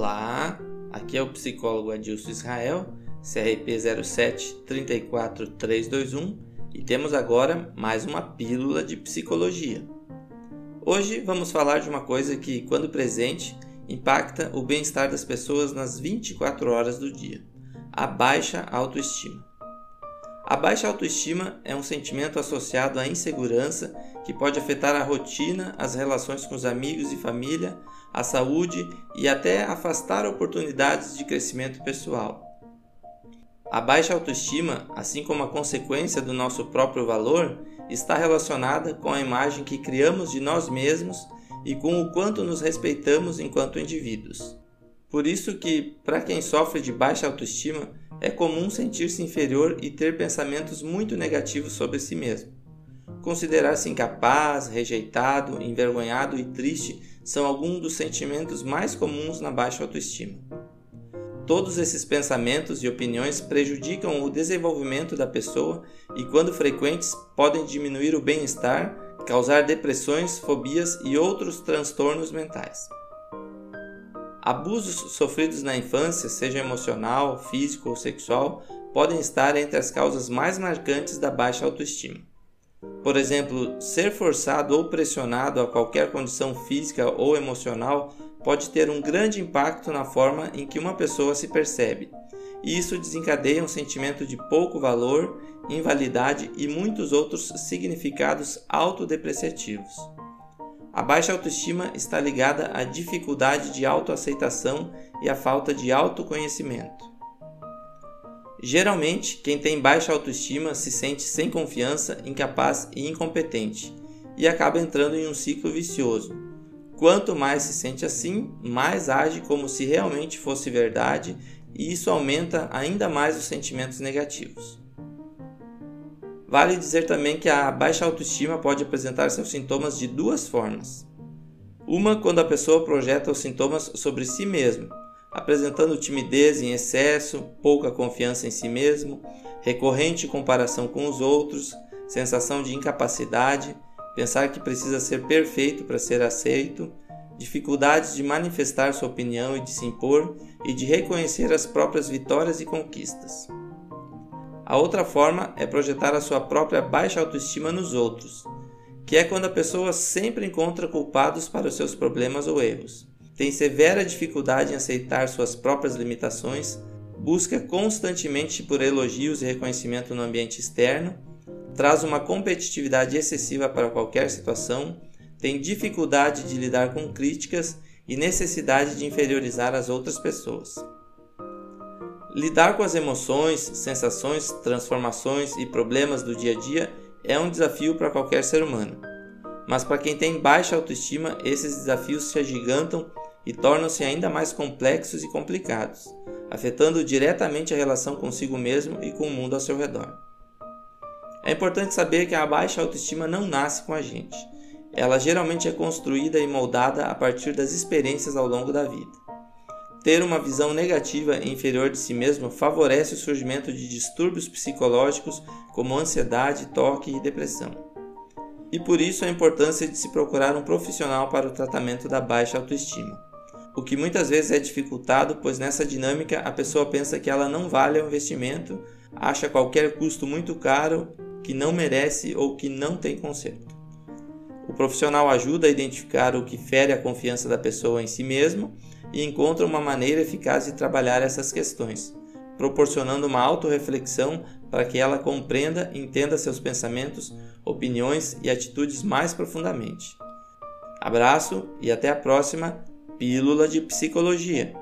Olá, aqui é o psicólogo Adilson Israel, CRP 07 34321 e temos agora mais uma pílula de psicologia. Hoje vamos falar de uma coisa que, quando presente, impacta o bem-estar das pessoas nas 24 horas do dia: a baixa autoestima. A baixa autoestima é um sentimento associado à insegurança que pode afetar a rotina, as relações com os amigos e família, a saúde e até afastar oportunidades de crescimento pessoal. A baixa autoestima, assim como a consequência do nosso próprio valor, está relacionada com a imagem que criamos de nós mesmos e com o quanto nos respeitamos enquanto indivíduos. Por isso que, para quem sofre de baixa autoestima, é comum sentir-se inferior e ter pensamentos muito negativos sobre si mesmo. Considerar-se incapaz, rejeitado, envergonhado e triste são alguns dos sentimentos mais comuns na baixa autoestima. Todos esses pensamentos e opiniões prejudicam o desenvolvimento da pessoa e, quando frequentes, podem diminuir o bem-estar, causar depressões, fobias e outros transtornos mentais. Abusos sofridos na infância, seja emocional, físico ou sexual, podem estar entre as causas mais marcantes da baixa autoestima. Por exemplo, ser forçado ou pressionado a qualquer condição física ou emocional pode ter um grande impacto na forma em que uma pessoa se percebe, e isso desencadeia um sentimento de pouco valor, invalidade e muitos outros significados autodepreciativos. A baixa autoestima está ligada à dificuldade de autoaceitação e à falta de autoconhecimento. Geralmente, quem tem baixa autoestima se sente sem confiança, incapaz e incompetente e acaba entrando em um ciclo vicioso. Quanto mais se sente assim, mais age como se realmente fosse verdade, e isso aumenta ainda mais os sentimentos negativos. Vale dizer também que a baixa autoestima pode apresentar seus sintomas de duas formas. Uma quando a pessoa projeta os sintomas sobre si mesmo, apresentando timidez em excesso, pouca confiança em si mesmo, recorrente comparação com os outros, sensação de incapacidade, pensar que precisa ser perfeito para ser aceito, dificuldades de manifestar sua opinião e de se impor e de reconhecer as próprias vitórias e conquistas. A outra forma é projetar a sua própria baixa autoestima nos outros, que é quando a pessoa sempre encontra culpados para os seus problemas ou erros. Tem severa dificuldade em aceitar suas próprias limitações, busca constantemente por elogios e reconhecimento no ambiente externo, traz uma competitividade excessiva para qualquer situação, tem dificuldade de lidar com críticas e necessidade de inferiorizar as outras pessoas. Lidar com as emoções, sensações, transformações e problemas do dia a dia é um desafio para qualquer ser humano. Mas para quem tem baixa autoestima, esses desafios se agigantam e tornam-se ainda mais complexos e complicados, afetando diretamente a relação consigo mesmo e com o mundo ao seu redor. É importante saber que a baixa autoestima não nasce com a gente. Ela geralmente é construída e moldada a partir das experiências ao longo da vida. Ter uma visão negativa e inferior de si mesmo favorece o surgimento de distúrbios psicológicos como ansiedade, toque e depressão. E por isso a importância de se procurar um profissional para o tratamento da baixa autoestima. O que muitas vezes é dificultado, pois nessa dinâmica a pessoa pensa que ela não vale o investimento, acha qualquer custo muito caro, que não merece ou que não tem conserto. O profissional ajuda a identificar o que fere a confiança da pessoa em si mesmo e encontra uma maneira eficaz de trabalhar essas questões, proporcionando uma autorreflexão para que ela compreenda e entenda seus pensamentos, opiniões e atitudes mais profundamente. Abraço e até a próxima Pílula de Psicologia.